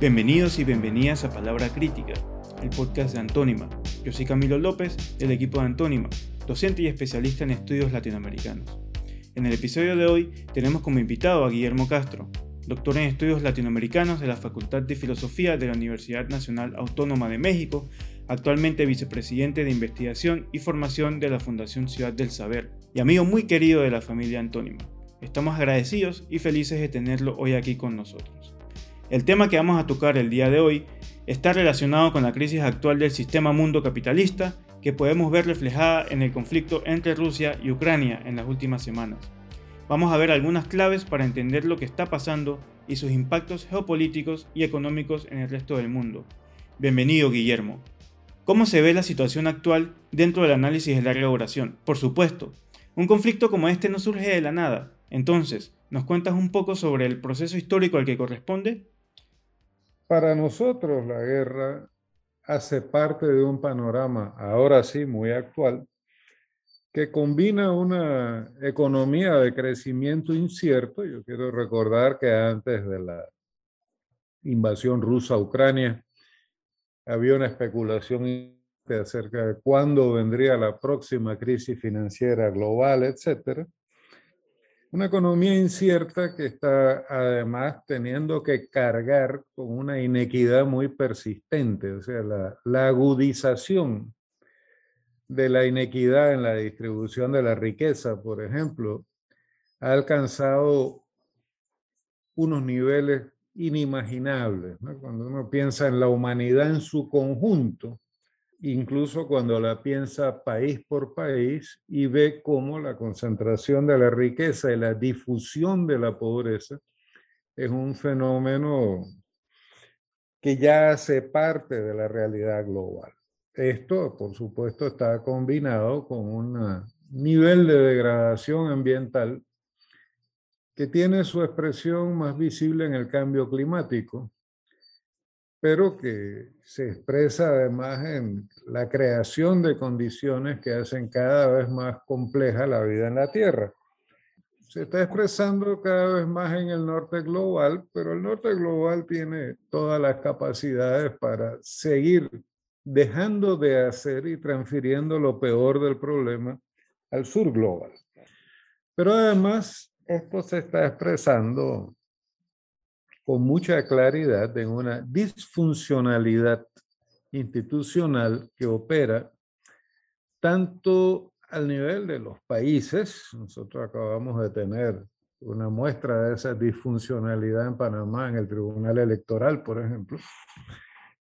Bienvenidos y bienvenidas a Palabra Crítica, el podcast de Antónima. Yo soy Camilo López, del equipo de Antónima, docente y especialista en estudios latinoamericanos. En el episodio de hoy tenemos como invitado a Guillermo Castro, doctor en estudios latinoamericanos de la Facultad de Filosofía de la Universidad Nacional Autónoma de México, actualmente vicepresidente de investigación y formación de la Fundación Ciudad del Saber y amigo muy querido de la familia Antónima. Estamos agradecidos y felices de tenerlo hoy aquí con nosotros. El tema que vamos a tocar el día de hoy está relacionado con la crisis actual del sistema mundo capitalista que podemos ver reflejada en el conflicto entre Rusia y Ucrania en las últimas semanas. Vamos a ver algunas claves para entender lo que está pasando y sus impactos geopolíticos y económicos en el resto del mundo. Bienvenido, Guillermo. ¿Cómo se ve la situación actual dentro del análisis de larga duración? Por supuesto, un conflicto como este no surge de la nada. Entonces, ¿nos cuentas un poco sobre el proceso histórico al que corresponde? Para nosotros la guerra hace parte de un panorama, ahora sí, muy actual, que combina una economía de crecimiento incierto. Yo quiero recordar que antes de la invasión rusa a Ucrania había una especulación acerca de cuándo vendría la próxima crisis financiera global, etcétera. Una economía incierta que está además teniendo que cargar con una inequidad muy persistente, o sea, la, agudización de la inequidad en la distribución de la riqueza, por ejemplo, ha alcanzado unos niveles inimaginables. Cuando uno piensa en la humanidad en su conjunto, incluso cuando la piensa país por país y ve cómo la concentración de la riqueza y la difusión de la pobreza es un fenómeno que ya hace parte de la realidad global. Esto, por supuesto, está combinado con un nivel de degradación ambiental que tiene su expresión más visible en el cambio climático, pero que se expresa además en la creación de condiciones que hacen cada vez más compleja la vida en la Tierra. Se está expresando cada vez más en el norte global, pero el norte global tiene todas las capacidades para seguir dejando de hacer y transfiriendo lo peor del problema al sur global. Pero además, esto se está expresando con mucha claridad en una disfuncionalidad institucional que opera tanto al nivel de los países, nosotros acabamos de tener una muestra de esa disfuncionalidad en Panamá, en el Tribunal Electoral, por ejemplo,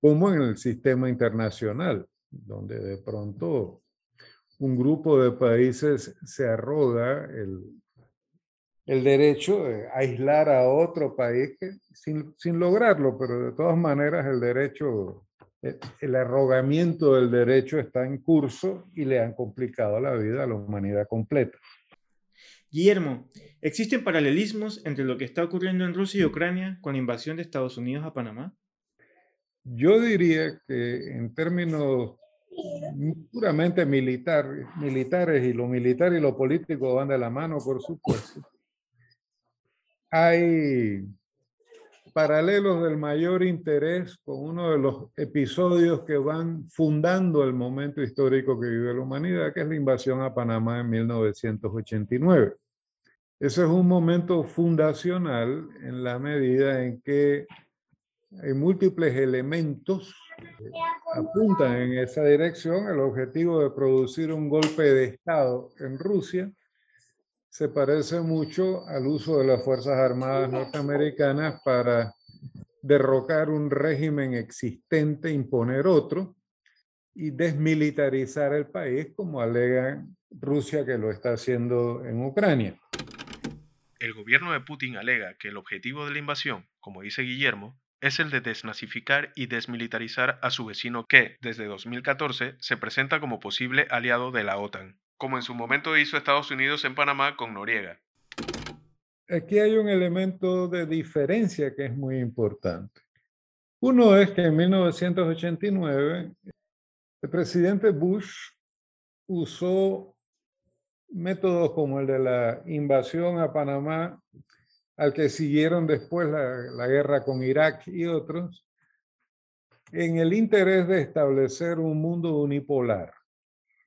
como en el sistema internacional, donde de pronto un grupo de países se arroga el el derecho de aislar a otro país sin, sin, lograrlo, pero de todas maneras el derecho, el, el arrogamiento del derecho está en curso y le han complicado la vida a la humanidad completa. Guillermo, ¿existen paralelismos entre lo que está ocurriendo en Rusia y Ucrania con la invasión de Estados Unidos a Panamá? Yo diría que en términos puramente militar, militares y lo militar y lo político van de la mano, por supuesto hay paralelos del mayor interés con uno de los episodios que van fundando el momento histórico que vive la humanidad, que es la invasión a Panamá en 1989. Ese es un momento fundacional en la medida en que hay múltiples elementos que apuntan en esa dirección, el objetivo de producir un golpe de Estado en Rusia, se parece mucho al uso de las Fuerzas Armadas norteamericanas para derrocar un régimen existente, imponer otro y desmilitarizar el país, como alega Rusia que lo está haciendo en Ucrania. El gobierno de Putin alega que el objetivo de la invasión, como dice Guillermo, es el de desnazificar y desmilitarizar a su vecino que, desde 2014, se presenta como posible aliado de la OTAN como en su momento hizo Estados Unidos en Panamá con Noriega. Aquí hay un elemento de diferencia que es muy importante. Uno es que en 1989 el presidente Bush usó métodos como el de la invasión a Panamá al que siguieron después la, la guerra con Irak y otros, en el interés de establecer un mundo unipolar,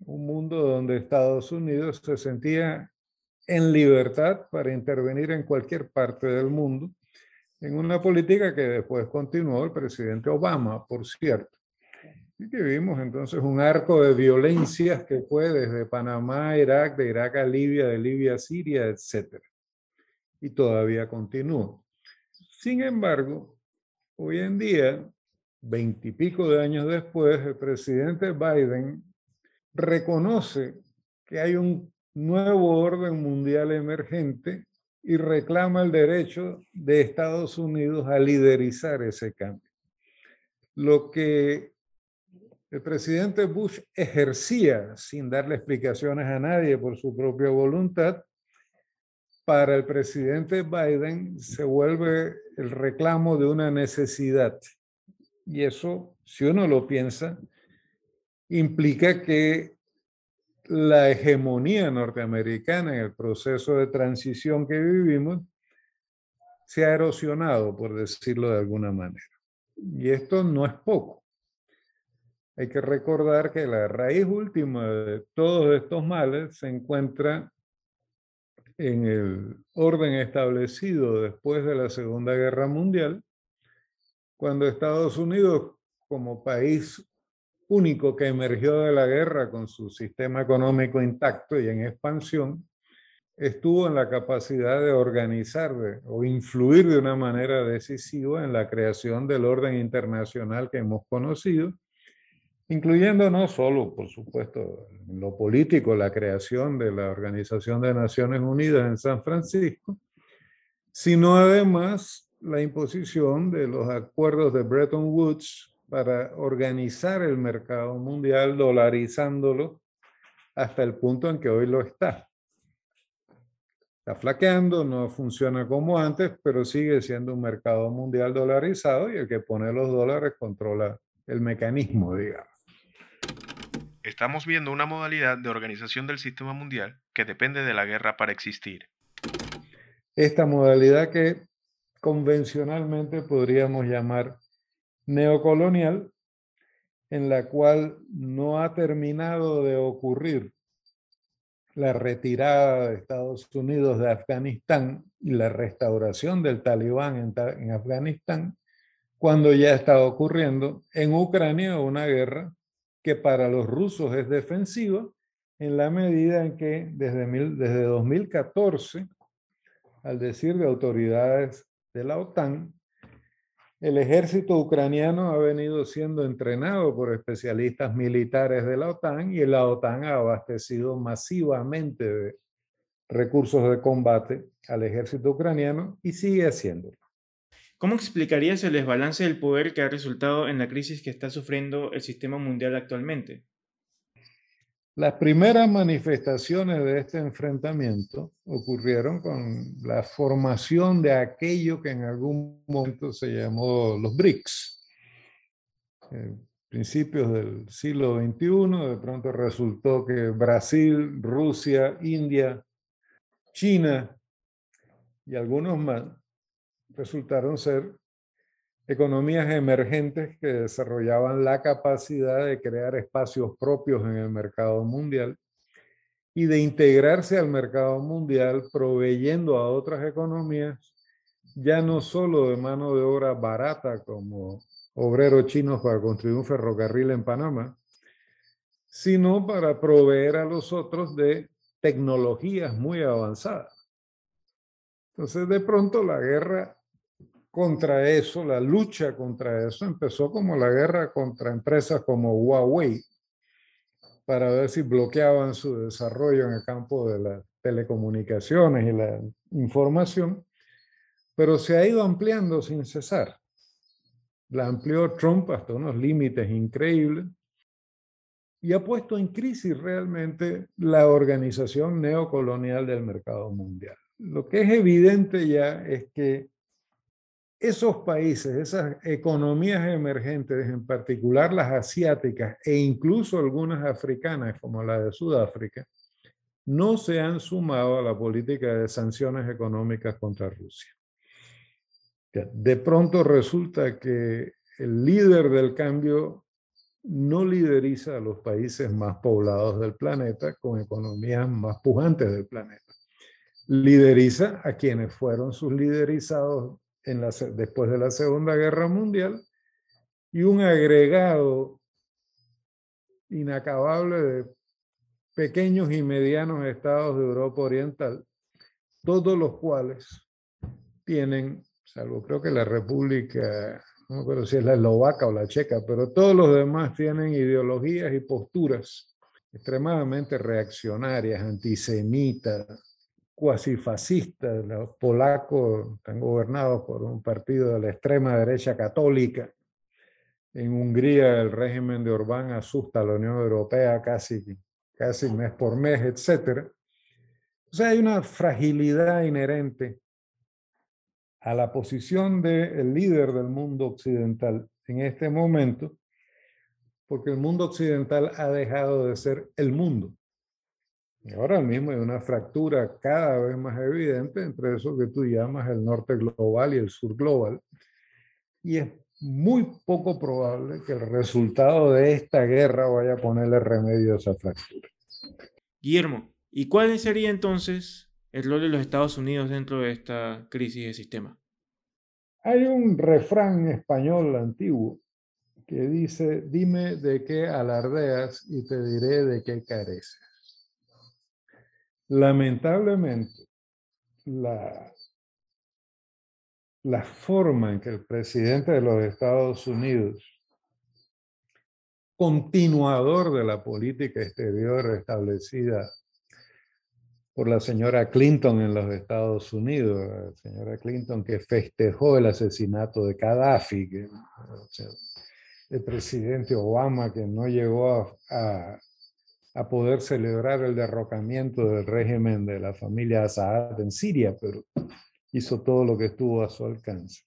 un mundo donde Estados Unidos se sentía en libertad para intervenir en cualquier parte del mundo, en una política que después continuó el presidente Obama, por cierto. Y que vimos entonces un arco de violencias que fue desde Panamá a Irak, de Irak a Libia, de Libia a Siria, etc. Y todavía continúa. Sin embargo, hoy en día, veintipico de años después, el presidente Biden reconoce que hay un nuevo orden mundial emergente y reclama el derecho de Estados Unidos a liderizar ese cambio. Lo que el presidente Bush ejercía sin darle explicaciones a nadie por su propia voluntad, para el presidente Biden se vuelve el reclamo de una necesidad. Y eso, si uno lo piensa, implica que la hegemonía norteamericana en el proceso de transición que vivimos se ha erosionado, por decirlo de alguna manera. Y esto no es poco. Hay que recordar que la raíz última de todos estos males se encuentra en el orden establecido después de la Segunda Guerra Mundial, cuando Estados Unidos como país único que emergió de la guerra con su sistema económico intacto y en expansión, estuvo en la capacidad de organizar o influir de una manera decisiva en la creación del orden internacional que hemos conocido, incluyendo no solo, por supuesto, lo político, la creación de la Organización de Naciones Unidas en San Francisco, sino además la imposición de los acuerdos de Bretton Woods para organizar el mercado mundial dolarizándolo hasta el punto en que hoy lo está. Está flaqueando, no funciona como antes, pero sigue siendo un mercado mundial dolarizado y el que pone los dólares controla el mecanismo, digamos. Estamos viendo una modalidad de organización del sistema mundial que depende de la guerra para existir. Esta modalidad que convencionalmente podríamos llamar neocolonial en la cual no ha terminado de ocurrir la retirada de Estados Unidos de Afganistán y la restauración del talibán en, Afganistán, cuando ya está ocurriendo en Ucrania una guerra que para los rusos es defensiva en la medida en que desde, desde 2014, al decir de autoridades de la OTAN, el ejército ucraniano ha venido siendo entrenado por especialistas militares de la OTAN y la OTAN ha abastecido masivamente de recursos de combate al ejército ucraniano y sigue haciéndolo. ¿Cómo explicarías el desbalance del poder que ha resultado en la crisis que está sufriendo el sistema mundial actualmente? Las primeras manifestaciones de este enfrentamiento ocurrieron con la formación de aquello que en algún momento se llamó los BRICS. principios del siglo XXI, de pronto resultó que Brasil, Rusia, India, China y algunos más resultaron ser economías emergentes que desarrollaban la capacidad de crear espacios propios en el mercado mundial y de integrarse al mercado mundial proveyendo a otras economías ya no solo de mano de obra barata como obreros chinos para construir un ferrocarril en Panamá, sino para proveer a los otros de tecnologías muy avanzadas. Entonces, de pronto la guerra contra eso, la lucha contra eso, empezó como la guerra contra empresas como Huawei, para ver si bloqueaban su desarrollo en el campo de las telecomunicaciones y la información, pero se ha ido ampliando sin cesar. La amplió Trump hasta unos límites increíbles y ha puesto en crisis realmente la organización neocolonial del mercado mundial. Lo que es evidente ya es que esos países, esas economías emergentes, en particular las asiáticas e incluso algunas africanas como la de Sudáfrica, no se han sumado a la política de sanciones económicas contra Rusia. De pronto resulta que el líder del cambio no lideriza a los países más poblados del planeta con economías más pujantes del planeta. Lideriza a quienes fueron sus liderizados después de la Segunda Guerra Mundial y un agregado inacabable de pequeños y medianos estados de Europa Oriental, todos los cuales tienen, salvo creo que la República no acuerdo si es la eslovaca o la checa, pero todos los demás tienen ideologías y posturas extremadamente reaccionarias, antisemitas, cuasi fascistas. Los polacos están gobernados por un partido de la extrema derecha católica. En Hungría el régimen de Orbán asusta a la Unión Europea casi, casi mes por mes, etc. O sea, hay una fragilidad inherente a la posición del líder del mundo occidental en este momento, porque el mundo occidental ha dejado de ser el mundo. Y ahora mismo hay una fractura cada vez más evidente entre eso que tú llamas el norte global y el sur global. Y es muy poco probable que el resultado de esta guerra vaya a ponerle remedio a esa fractura. Guillermo, ¿y cuál sería entonces el rol de los Estados Unidos dentro de esta crisis de sistema? Hay un refrán español antiguo que dice, dime de qué alardeas y te diré de qué careces. Lamentablemente, la, forma en que el presidente de los Estados Unidos, continuador de la política exterior establecida por la señora Clinton en los Estados Unidos, la señora Clinton que festejó el asesinato de Gaddafi, el presidente Obama que no llegó a, poder celebrar el derrocamiento del régimen de la familia Assad en Siria, pero hizo todo lo que estuvo a su alcance.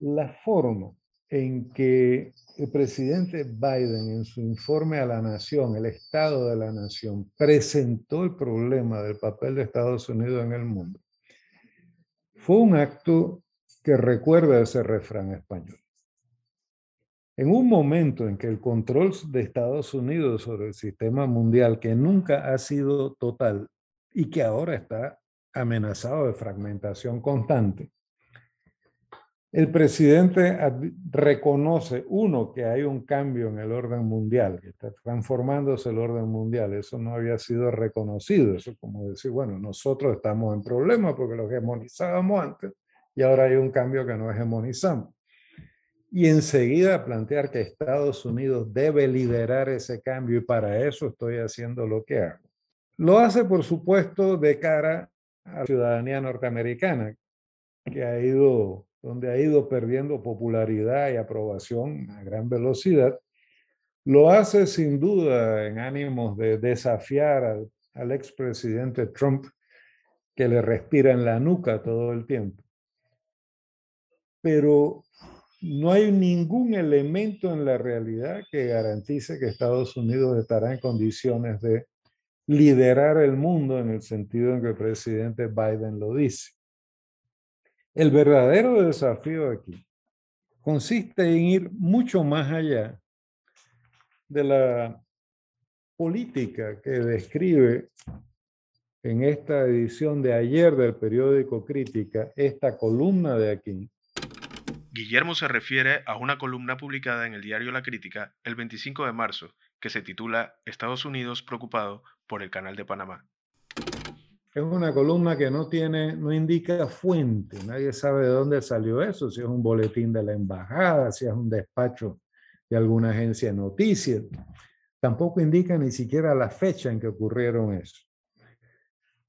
La forma en que el presidente Biden en su informe a la nación, el Estado de la Nación, presentó el problema del papel de Estados Unidos en el mundo, fue un acto que recuerda ese refrán español. En un momento en que el control de Estados Unidos sobre el sistema mundial, que nunca ha sido total y que ahora está amenazado de fragmentación constante, el presidente reconoce, uno, que hay un cambio en el orden mundial, que está transformándose el orden mundial. Eso no había sido reconocido. Eso es como decir, bueno, nosotros estamos en problemas porque lo hegemonizábamos antes y ahora hay un cambio que no hegemonizamos. Y enseguida plantear que Estados Unidos debe liderar ese cambio y para eso estoy haciendo lo que hago. Lo hace, por supuesto, de cara a la ciudadanía norteamericana, que ha ido donde ha ido perdiendo popularidad y aprobación a gran velocidad, lo hace sin duda en ánimos de desafiar al, al expresidente Trump que le respira en la nuca todo el tiempo. Pero no hay ningún elemento en la realidad que garantice que Estados Unidos estará en condiciones de liderar el mundo en el sentido en que el presidente Biden lo dice. El verdadero desafío aquí consiste en ir mucho más allá de la política que describe en esta edición de ayer del periódico Crítica esta columna de aquí. Guillermo se refiere a una columna publicada en el diario La Crítica el 25 de marzo que se titula Estados Unidos preocupado por el Canal de Panamá. Es una columna que no tiene, no indica fuente. Nadie sabe de dónde salió eso, si es un boletín de la embajada, si es un despacho de alguna agencia de noticias. Tampoco indica ni siquiera la fecha en que ocurrieron eso.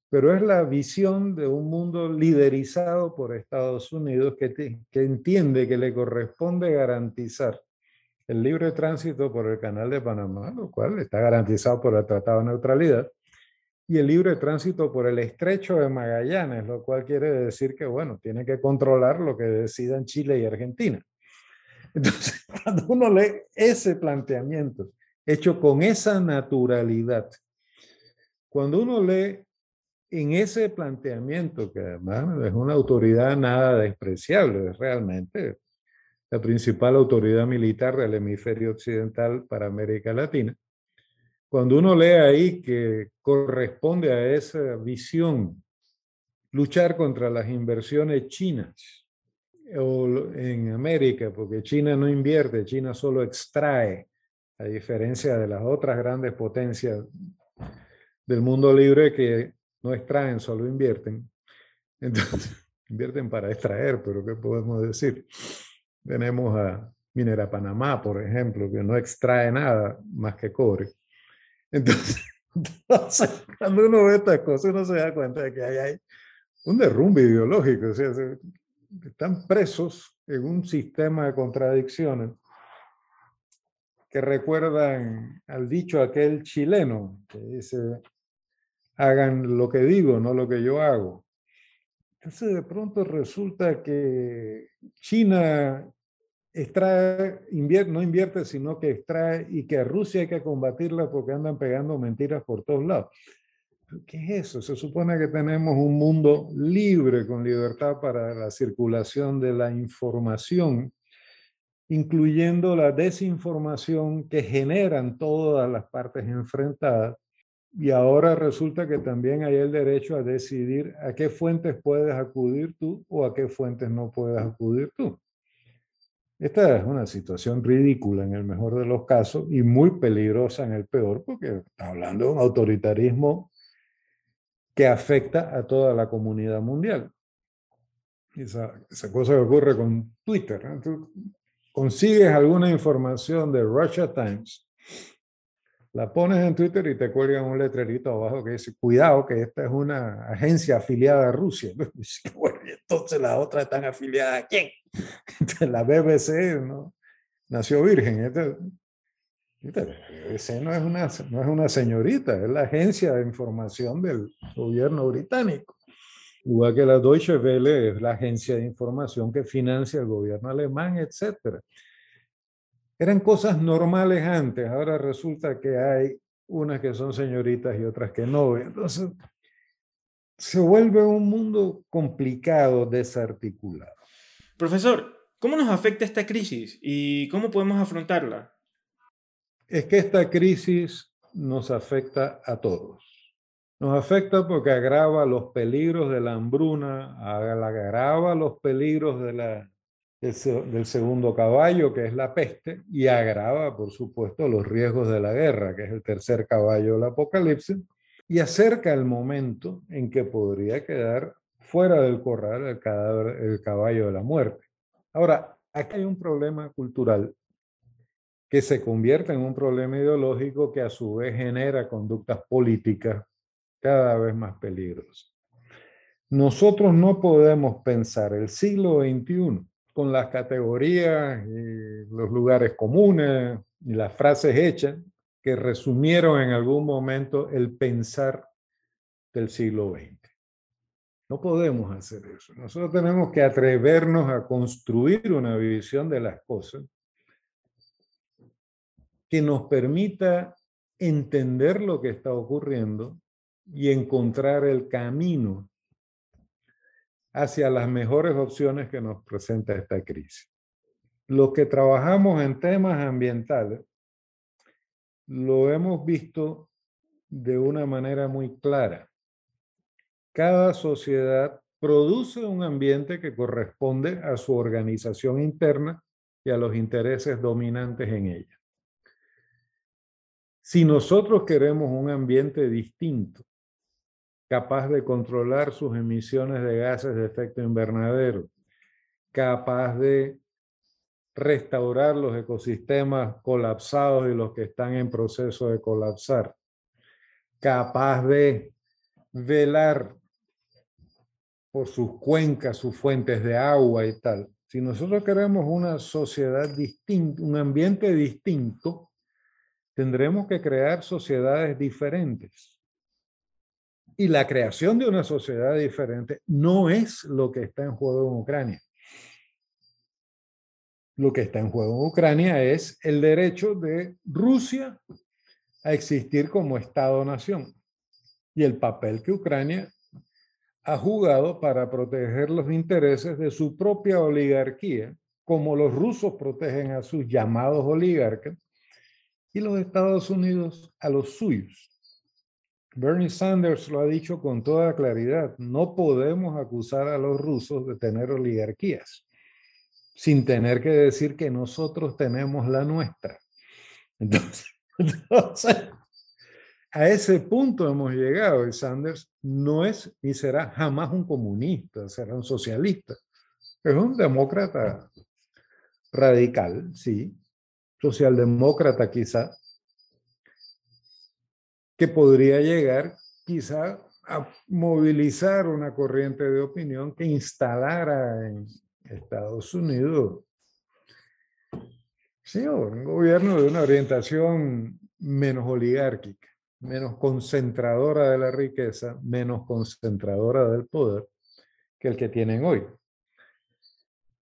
Pero es la visión de un mundo liderizado por Estados Unidos que, que entiende que le corresponde garantizar el libre tránsito por el canal de Panamá, lo cual está garantizado por el Tratado de Neutralidad, y el libre tránsito por el estrecho de Magallanes, lo cual quiere decir que, bueno, tiene que controlar lo que decidan Chile y Argentina. Entonces, cuando uno lee ese planteamiento hecho con esa naturalidad, cuando uno lee en ese planteamiento, que además es una autoridad nada despreciable, es realmente la principal autoridad militar del hemisferio occidental para América Latina, cuando uno lee ahí que corresponde a esa visión luchar contra las inversiones chinas o en América, porque China no invierte, China solo extrae, a diferencia de las otras grandes potencias del mundo libre que no extraen, solo invierten. Entonces, invierten para extraer, pero ¿qué podemos decir? Tenemos a Minera Panamá, por ejemplo, que no extrae nada más que cobre. Entonces, cuando uno ve estas cosas, uno se da cuenta de que hay, un derrumbe ideológico. O sea, están presos en un sistema de contradicciones que recuerdan al dicho aquel chileno que dice, hagan lo que digo, no lo que yo hago. Entonces de pronto resulta que China extrae, no invierte, sino que extrae y que a Rusia hay que combatirla porque andan pegando mentiras por todos lados. ¿Qué es eso? Se supone que tenemos un mundo libre con libertad para la circulación de la información, incluyendo la desinformación que generan todas las partes enfrentadas. Y ahora resulta que también hay el derecho a decidir a qué fuentes puedes acudir tú o a qué fuentes no puedes acudir tú. Esta es una situación ridícula en el mejor de los casos y muy peligrosa en el peor, porque está hablando de un autoritarismo que afecta a toda la comunidad mundial. Esa, esa cosa que ocurre con Twitter. consigues alguna información de Russia Times, la pones en Twitter y te cuelgan un letrerito abajo que dice, cuidado, que esta es una agencia afiliada a Rusia. entonces las otras están afiliadas a quién? La BBC, ¿no? Nació virgen. Ese no es, una, no es una señorita, es la agencia de información del gobierno británico. Igual que la Deutsche Welle es la agencia de información que financia el gobierno alemán, etc. Eran cosas normales antes, ahora resulta que hay unas que son señoritas y otras que no. Entonces, se vuelve un mundo complicado, desarticulado. Profesor, ¿cómo nos afecta esta crisis y cómo podemos afrontarla? es que esta crisis nos afecta a todos. Nos afecta porque agrava los peligros de la hambruna, agrava los peligros de la, del segundo caballo, que es la peste, y agrava, por supuesto, los riesgos de la guerra, que es el tercer caballo del apocalipsis, y acerca el momento en que podría quedar fuera del corral el, cadáver, el caballo de la muerte. Ahora, aquí hay un problema cultural que se convierte en un problema ideológico que a su vez genera conductas políticas cada vez más peligrosas. Nosotros no podemos pensar el siglo XXI con las categorías y los lugares comunes y las frases hechas que resumieron en algún momento el pensar del siglo XX. No podemos hacer eso. Nosotros tenemos que atrevernos a construir una visión de las cosas que nos permita entender lo que está ocurriendo y encontrar el camino hacia las mejores opciones que nos presenta esta crisis. Los que trabajamos en temas ambientales lo hemos visto de una manera muy clara. Cada sociedad produce un ambiente que corresponde a su organización interna y a los intereses dominantes en ella. Si nosotros queremos un ambiente distinto, capaz de controlar sus emisiones de gases de efecto invernadero, capaz de restaurar los ecosistemas colapsados y los que están en proceso de colapsar, capaz de velar por sus cuencas, sus fuentes de agua y tal. Si nosotros queremos una sociedad distinta, un ambiente distinto, tendremos que crear sociedades diferentes. Y la creación de una sociedad diferente no es lo que está en juego en Ucrania. Lo que está en juego en Ucrania es el derecho de Rusia a existir como Estado-nación y el papel que Ucrania ha jugado para proteger los intereses de su propia oligarquía, como los rusos protegen a sus llamados oligarcas, y los Estados Unidos a los suyos. Bernie Sanders lo ha dicho con toda claridad, no podemos acusar a los rusos de tener oligarquías, sin tener que decir que nosotros tenemos la nuestra. Entonces, a ese punto hemos llegado y Sanders no es ni será jamás un comunista, será un socialista. Es un demócrata radical, sí, socialdemócrata quizá, que podría llegar quizá a movilizar una corriente de opinión que instalara en Estados Unidos sí, un gobierno de una orientación menos oligárquica, menos concentradora de la riqueza, menos concentradora del poder que el que tienen hoy.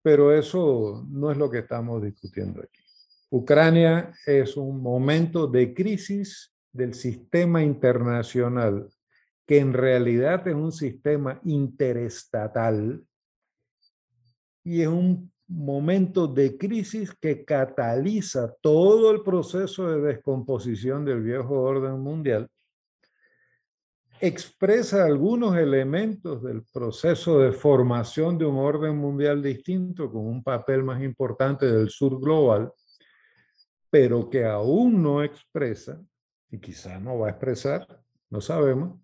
Pero eso no es lo que estamos discutiendo aquí. Ucrania es un momento de crisis del sistema internacional, que en realidad es un sistema interestatal y es un momento de crisis que cataliza todo el proceso de descomposición del viejo orden mundial, expresa algunos elementos del proceso de formación de un orden mundial distinto con un papel más importante del sur global, pero que aún no expresa y quizás no va a expresar, no sabemos,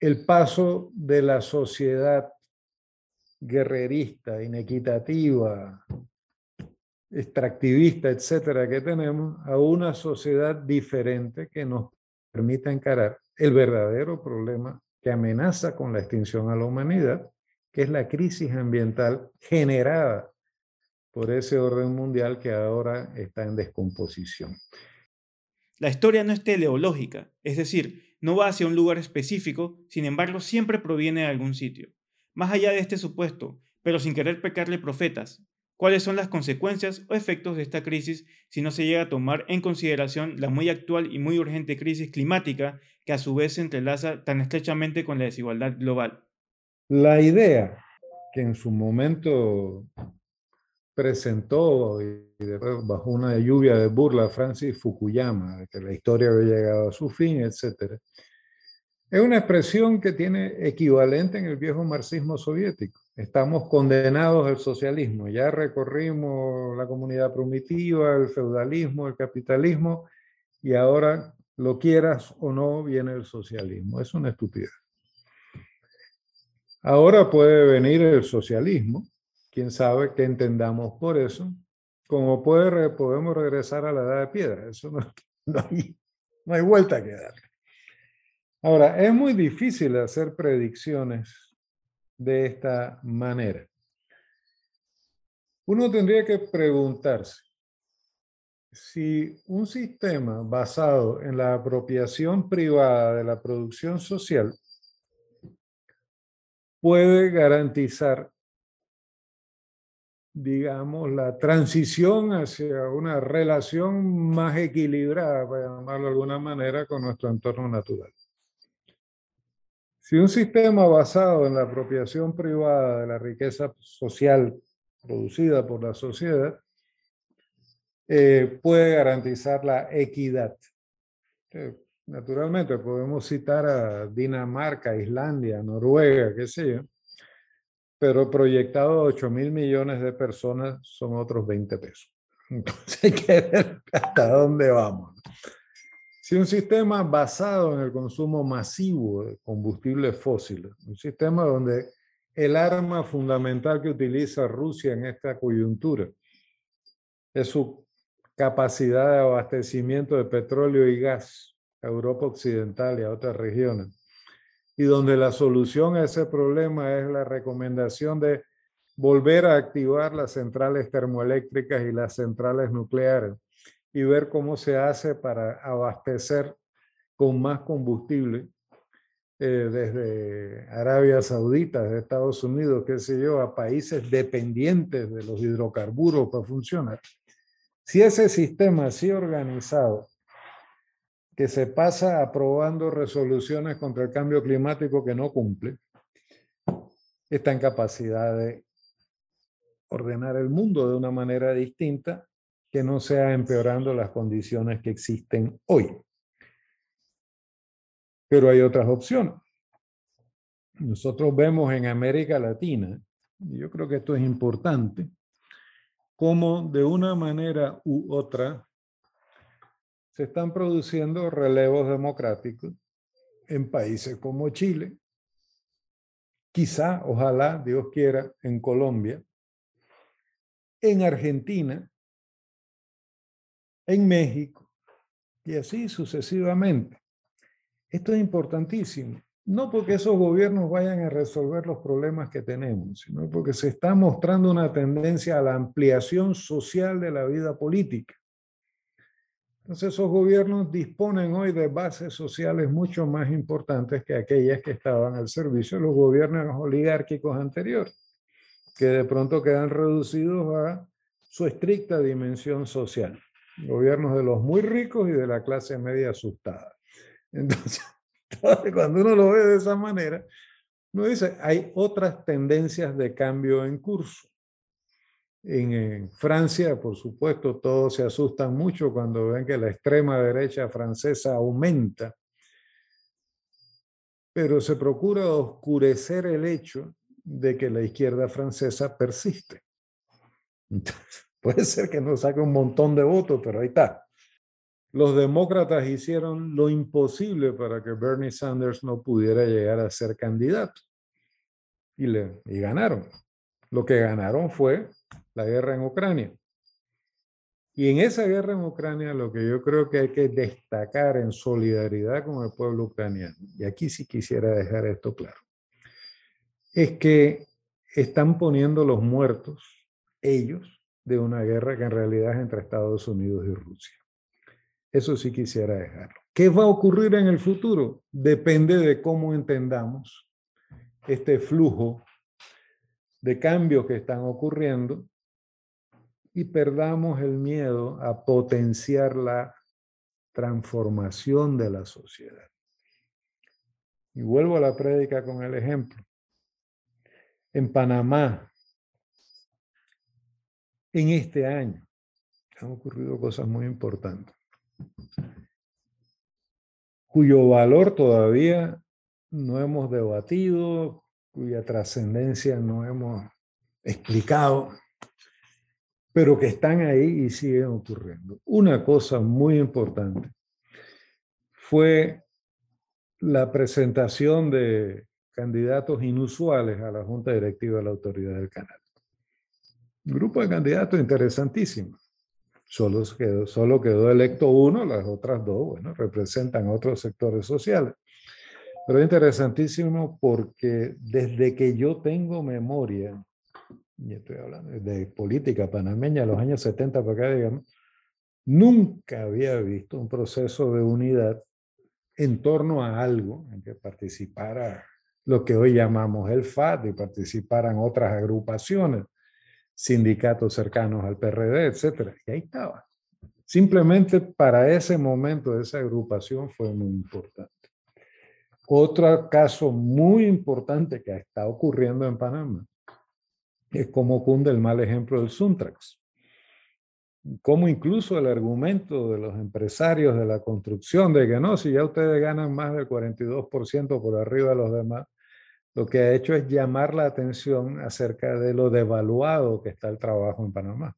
el paso de la sociedad guerrerista, inequitativa, extractivista, etcétera, que tenemos, a una sociedad diferente que nos permita encarar el verdadero problema que amenaza con la extinción a la humanidad, que es la crisis ambiental generada por ese orden mundial que ahora está en descomposición. La historia no es teleológica, es decir, no va hacia un lugar específico, sin embargo siempre proviene de algún sitio. Más allá de este supuesto, pero sin querer pecarle profetas, ¿cuáles son las consecuencias o efectos de esta crisis si no se llega a tomar en consideración la muy actual y muy urgente crisis climática que a su vez se entrelaza tan estrechamente con la desigualdad global? La idea que en su momento presentó bajo una lluvia de burla Francis Fukuyama, que la historia había llegado a su fin, etc. Es una expresión que tiene equivalente en el viejo marxismo soviético. Estamos condenados al socialismo, ya recorrimos la comunidad primitiva, el feudalismo, el capitalismo, y ahora, lo quieras o no, viene el socialismo. Es una estupidez. Ahora puede venir el socialismo, quién sabe qué entendamos por eso, como puede, podemos regresar a la edad de piedra, eso no, hay, no hay vuelta que darle. Ahora, es muy difícil hacer predicciones de esta manera. Uno tendría que preguntarse si un sistema basado en la apropiación privada de la producción social puede garantizar digamos, la transición hacia una relación más equilibrada, para llamarlo de alguna manera, con nuestro entorno natural. Si un sistema basado en la apropiación privada de la riqueza social producida por la sociedad eh, puede garantizar la equidad. naturalmente, podemos citar a Dinamarca, Islandia, Noruega, qué sé yo, pero proyectado a 8 mil millones de personas son otros 20 pesos. Entonces hay que ver hasta dónde vamos. Si un sistema basado en el consumo masivo de combustibles fósiles, un sistema donde el arma fundamental que utiliza Rusia en esta coyuntura es su capacidad de abastecimiento de petróleo y gas a Europa Occidental y a otras regiones, y donde la solución a ese problema es la recomendación de volver a activar las centrales termoeléctricas y las centrales nucleares y ver cómo se hace para abastecer con más combustible eh, desde Arabia Saudita, desde Estados Unidos, qué sé yo, a países dependientes de los hidrocarburos para funcionar. Si ese sistema así organizado que se pasa aprobando resoluciones contra el cambio climático que no cumple, está en capacidad de ordenar el mundo de una manera distinta que no sea empeorando las condiciones que existen hoy. Pero hay otras opciones. Nosotros vemos en América Latina, y yo creo que esto es importante, cómo de una manera u otra se están produciendo relevos democráticos en países como Chile, quizá, ojalá, Dios quiera, en Colombia, en Argentina, en México, y así sucesivamente. Esto es importantísimo, no porque esos gobiernos vayan a resolver los problemas que tenemos, sino porque se está mostrando una tendencia a la ampliación social de la vida política. Entonces esos gobiernos disponen hoy de bases sociales mucho más importantes que aquellas que estaban al servicio de los gobiernos oligárquicos anteriores, que de pronto quedan reducidos a su estricta dimensión social. Gobiernos de los muy ricos y de la clase media asustada. Entonces, cuando uno lo ve de esa manera, uno dice, hay otras tendencias de cambio en curso. En, Francia, por supuesto, todos se asustan mucho cuando ven que la extrema derecha francesa aumenta, pero se procura oscurecer el hecho de que la izquierda francesa persiste. puede ser que no saque un montón de votos, pero ahí está. Los demócratas hicieron lo imposible para que Bernie Sanders no pudiera llegar a ser candidato y, le, y ganaron. Lo que ganaron fue la guerra en Ucrania. Y en esa guerra en Ucrania lo que yo creo que hay que destacar en solidaridad con el pueblo ucraniano, y aquí sí quisiera dejar esto claro, es que están poniendo los muertos, ellos, de una guerra que en realidad es entre Estados Unidos y Rusia. Eso sí quisiera dejarlo. ¿Qué va a ocurrir en el futuro? Depende de cómo entendamos este flujo de cambios que están ocurriendo y perdamos el miedo a potenciar la transformación de la sociedad. Y vuelvo a la prédica con el ejemplo. En Panamá, en este año, han ocurrido cosas muy importantes, cuyo valor todavía no hemos debatido, cuya trascendencia no hemos explicado pero que están ahí y siguen ocurriendo. Una cosa muy importante fue la presentación de candidatos inusuales a la Junta Directiva de la Autoridad del Canal. Un grupo de candidatos interesantísimo. Solo quedó, solo quedó electo uno, las otras dos, bueno, representan otros sectores sociales. Pero interesantísimo porque desde que yo tengo memoria, y estoy hablando de política panameña, los años 70 para acá, digamos, nunca había visto un proceso de unidad en torno a algo en que participara lo que hoy llamamos el FAD y participaran otras agrupaciones, sindicatos cercanos al PRD, etc. Y ahí estaba. Simplemente para ese momento esa agrupación fue muy importante. Otro caso muy importante que está ocurriendo en Panamá es como cunde el mal ejemplo del Suntrax. Como incluso el argumento de los empresarios de la construcción de que no, si ya ustedes ganan más del 42% por arriba de los demás, lo que ha hecho es llamar la atención acerca de lo devaluado que está el trabajo en Panamá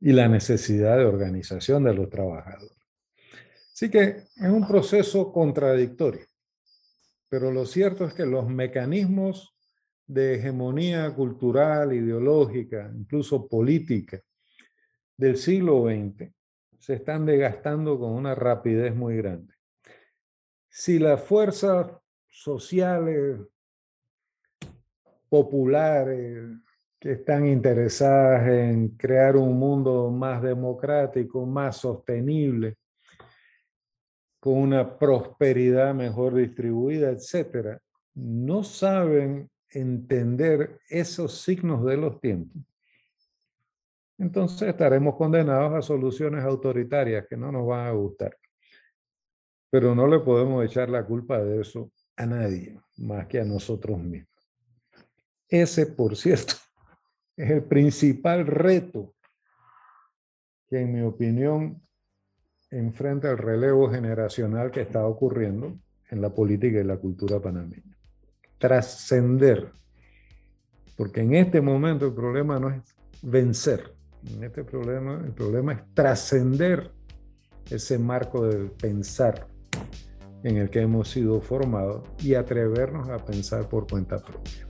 y la necesidad de organización de los trabajadores. Así que es un proceso contradictorio, pero lo cierto es que los mecanismos de hegemonía cultural, ideológica, incluso política del siglo XX se están desgastando con una rapidez muy grande. Si las fuerzas sociales, populares, que están interesadas en crear un mundo más democrático, más sostenible, con una prosperidad mejor distribuida, etcétera, no saben entender esos signos de los tiempos, entonces estaremos condenados a soluciones autoritarias que no nos van a gustar. pero no le podemos echar la culpa de eso a nadie más que a nosotros mismos. Ese, por cierto, es el principal reto que en mi opinión enfrenta el relevo generacional que está ocurriendo en la política y la cultura panameña. Trascender. Porque en este momento el problema no es vencer. En este problema, el problema es trascender ese marco del pensar en el que hemos sido formados y atrevernos a pensar por cuenta propia.